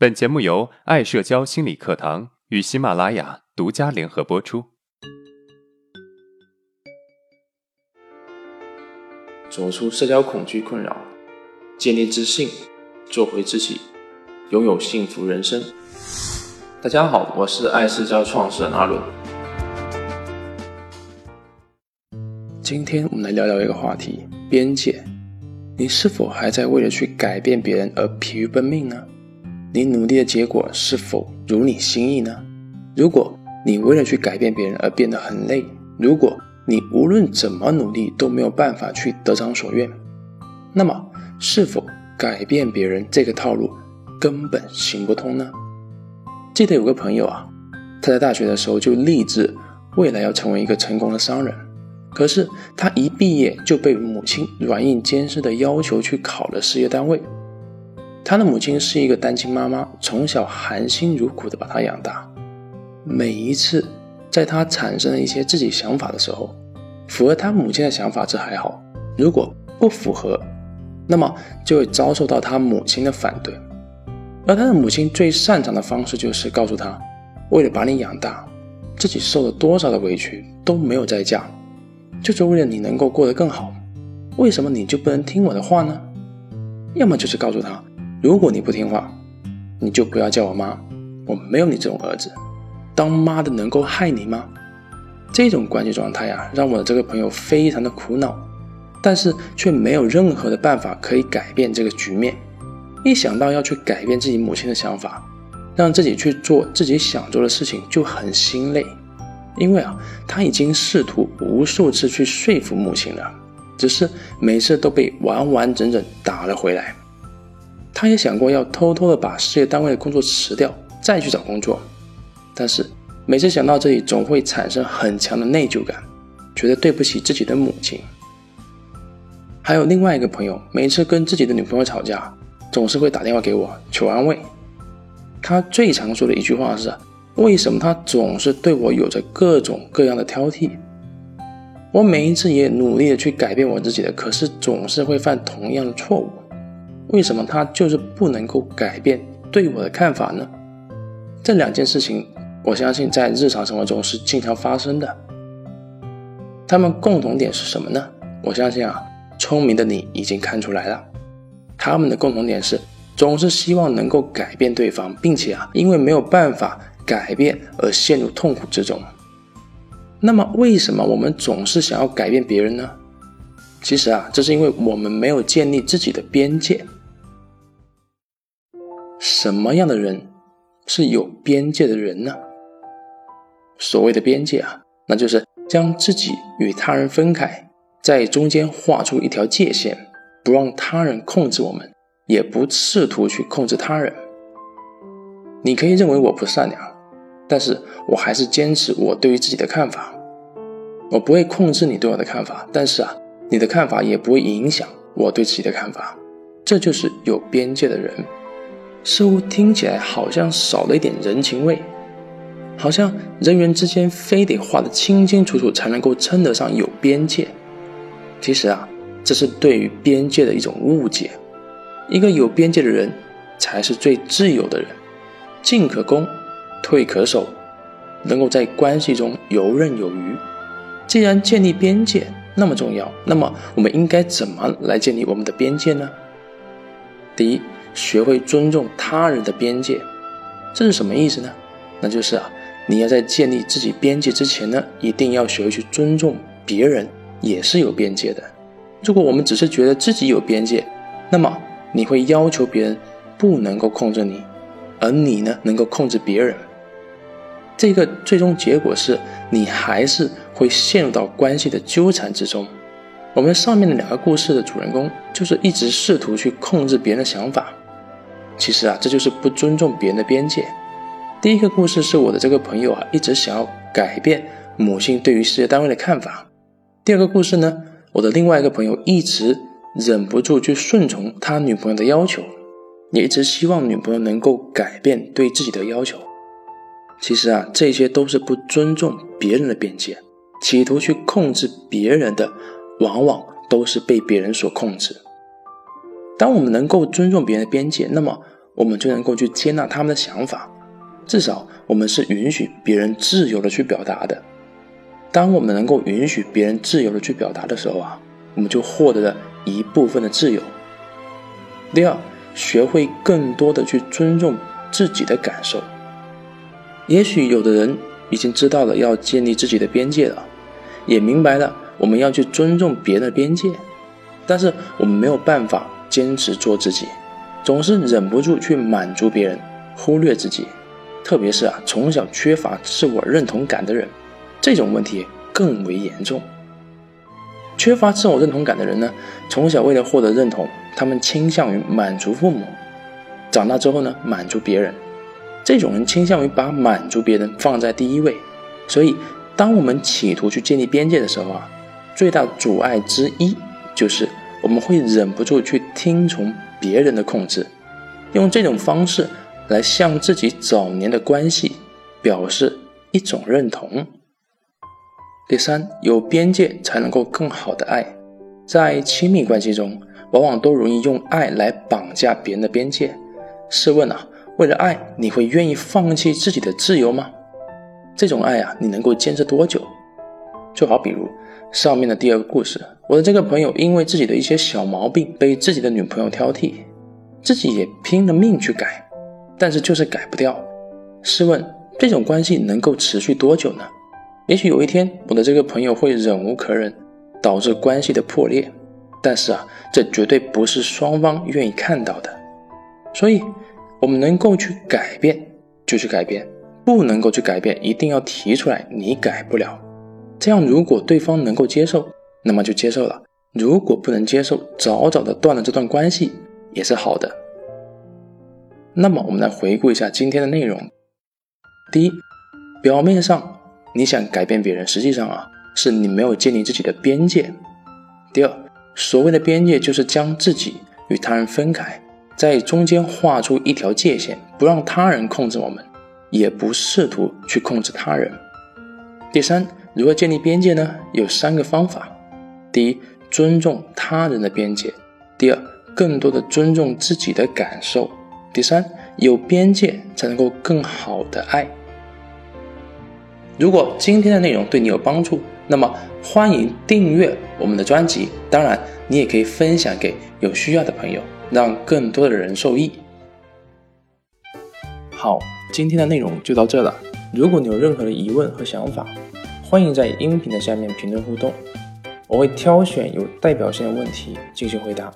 本节目由爱社交心理课堂与喜马拉雅独家联合播出。走出社交恐惧困扰，建立自信，做回自己，拥有幸福人生。大家好，我是爱社交创始人阿伦。今天我们来聊聊一个话题：边界。你是否还在为了去改变别人而疲于奔命呢？你努力的结果是否如你心意呢？如果你为了去改变别人而变得很累，如果你无论怎么努力都没有办法去得偿所愿，那么是否改变别人这个套路根本行不通呢？记得有个朋友啊，他在大学的时候就立志未来要成为一个成功的商人，可是他一毕业就被母亲软硬兼施的要求去考了事业单位。他的母亲是一个单亲妈妈，从小含辛茹苦的把他养大。每一次在他产生了一些自己想法的时候，符合他母亲的想法这还好；如果不符合，那么就会遭受到他母亲的反对。而他的母亲最擅长的方式就是告诉他，为了把你养大，自己受了多少的委屈都没有再嫁，就是为了你能够过得更好。为什么你就不能听我的话呢？要么就是告诉他。如果你不听话，你就不要叫我妈，我没有你这种儿子。当妈的能够害你吗？这种关系状态呀，让我的这个朋友非常的苦恼，但是却没有任何的办法可以改变这个局面。一想到要去改变自己母亲的想法，让自己去做自己想做的事情，就很心累。因为啊，他已经试图无数次去说服母亲了，只是每次都被完完整整打了回来。他也想过要偷偷的把事业单位的工作辞掉，再去找工作，但是每次想到这里，总会产生很强的内疚感，觉得对不起自己的母亲。还有另外一个朋友，每次跟自己的女朋友吵架，总是会打电话给我求安慰。他最常说的一句话是：为什么他总是对我有着各种各样的挑剔？我每一次也努力的去改变我自己的，可是总是会犯同样的错误。为什么他就是不能够改变对我的看法呢？这两件事情，我相信在日常生活中是经常发生的。他们共同点是什么呢？我相信啊，聪明的你已经看出来了。他们的共同点是总是希望能够改变对方，并且啊，因为没有办法改变而陷入痛苦之中。那么，为什么我们总是想要改变别人呢？其实啊，这是因为我们没有建立自己的边界。什么样的人是有边界的人呢？所谓的边界啊，那就是将自己与他人分开，在中间画出一条界限，不让他人控制我们，也不试图去控制他人。你可以认为我不善良，但是我还是坚持我对于自己的看法。我不会控制你对我的看法，但是啊，你的看法也不会影响我对自己的看法。这就是有边界的人。似乎听起来好像少了一点人情味，好像人与人之间非得画得清清楚楚才能够称得上有边界。其实啊，这是对于边界的一种误解。一个有边界的人，才是最自由的人，进可攻，退可守，能够在关系中游刃有余。既然建立边界那么重要，那么我们应该怎么来建立我们的边界呢？第一。学会尊重他人的边界，这是什么意思呢？那就是啊，你要在建立自己边界之前呢，一定要学会去尊重别人，也是有边界的。如果我们只是觉得自己有边界，那么你会要求别人不能够控制你，而你呢，能够控制别人。这个最终结果是你还是会陷入到关系的纠缠之中。我们上面的两个故事的主人公，就是一直试图去控制别人的想法。其实啊，这就是不尊重别人的边界。第一个故事是我的这个朋友啊，一直想要改变母亲对于事业单位的看法。第二个故事呢，我的另外一个朋友一直忍不住去顺从他女朋友的要求，也一直希望女朋友能够改变对自己的要求。其实啊，这些都是不尊重别人的边界，企图去控制别人的，往往都是被别人所控制。当我们能够尊重别人的边界，那么我们就能够去接纳他们的想法。至少我们是允许别人自由的去表达的。当我们能够允许别人自由的去表达的时候啊，我们就获得了一部分的自由。第二，学会更多的去尊重自己的感受。也许有的人已经知道了要建立自己的边界了，也明白了我们要去尊重别人的边界，但是我们没有办法坚持做自己，总是忍不住去满足别人，忽略自己。特别是啊，从小缺乏自我认同感的人，这种问题更为严重。缺乏自我认同感的人呢，从小为了获得认同，他们倾向于满足父母，长大之后呢，满足别人。这种人倾向于把满足别人放在第一位，所以当我们企图去建立边界的时候啊，最大阻碍之一就是我们会忍不住去听从别人的控制，用这种方式来向自己早年的关系表示一种认同。第三，有边界才能够更好的爱，在亲密关系中，往往都容易用爱来绑架别人的边界。试问啊？为了爱，你会愿意放弃自己的自由吗？这种爱啊，你能够坚持多久？就好比如上面的第二个故事，我的这个朋友因为自己的一些小毛病被自己的女朋友挑剔，自己也拼了命去改，但是就是改不掉。试问这种关系能够持续多久呢？也许有一天我的这个朋友会忍无可忍，导致关系的破裂，但是啊，这绝对不是双方愿意看到的，所以。我们能够去改变，就去改变；不能够去改变，一定要提出来，你改不了。这样，如果对方能够接受，那么就接受了；如果不能接受，早早的断了这段关系也是好的。那么，我们来回顾一下今天的内容。第一，表面上你想改变别人，实际上啊，是你没有建立自己的边界。第二，所谓的边界，就是将自己与他人分开。在中间画出一条界限，不让他人控制我们，也不试图去控制他人。第三，如何建立边界呢？有三个方法：第一，尊重他人的边界；第二，更多的尊重自己的感受；第三，有边界才能够更好的爱。如果今天的内容对你有帮助，那么欢迎订阅我们的专辑。当然，你也可以分享给有需要的朋友。让更多的人受益。好，今天的内容就到这了。如果你有任何的疑问和想法，欢迎在音频的下面评论互动，我会挑选有代表性的问题进行回答。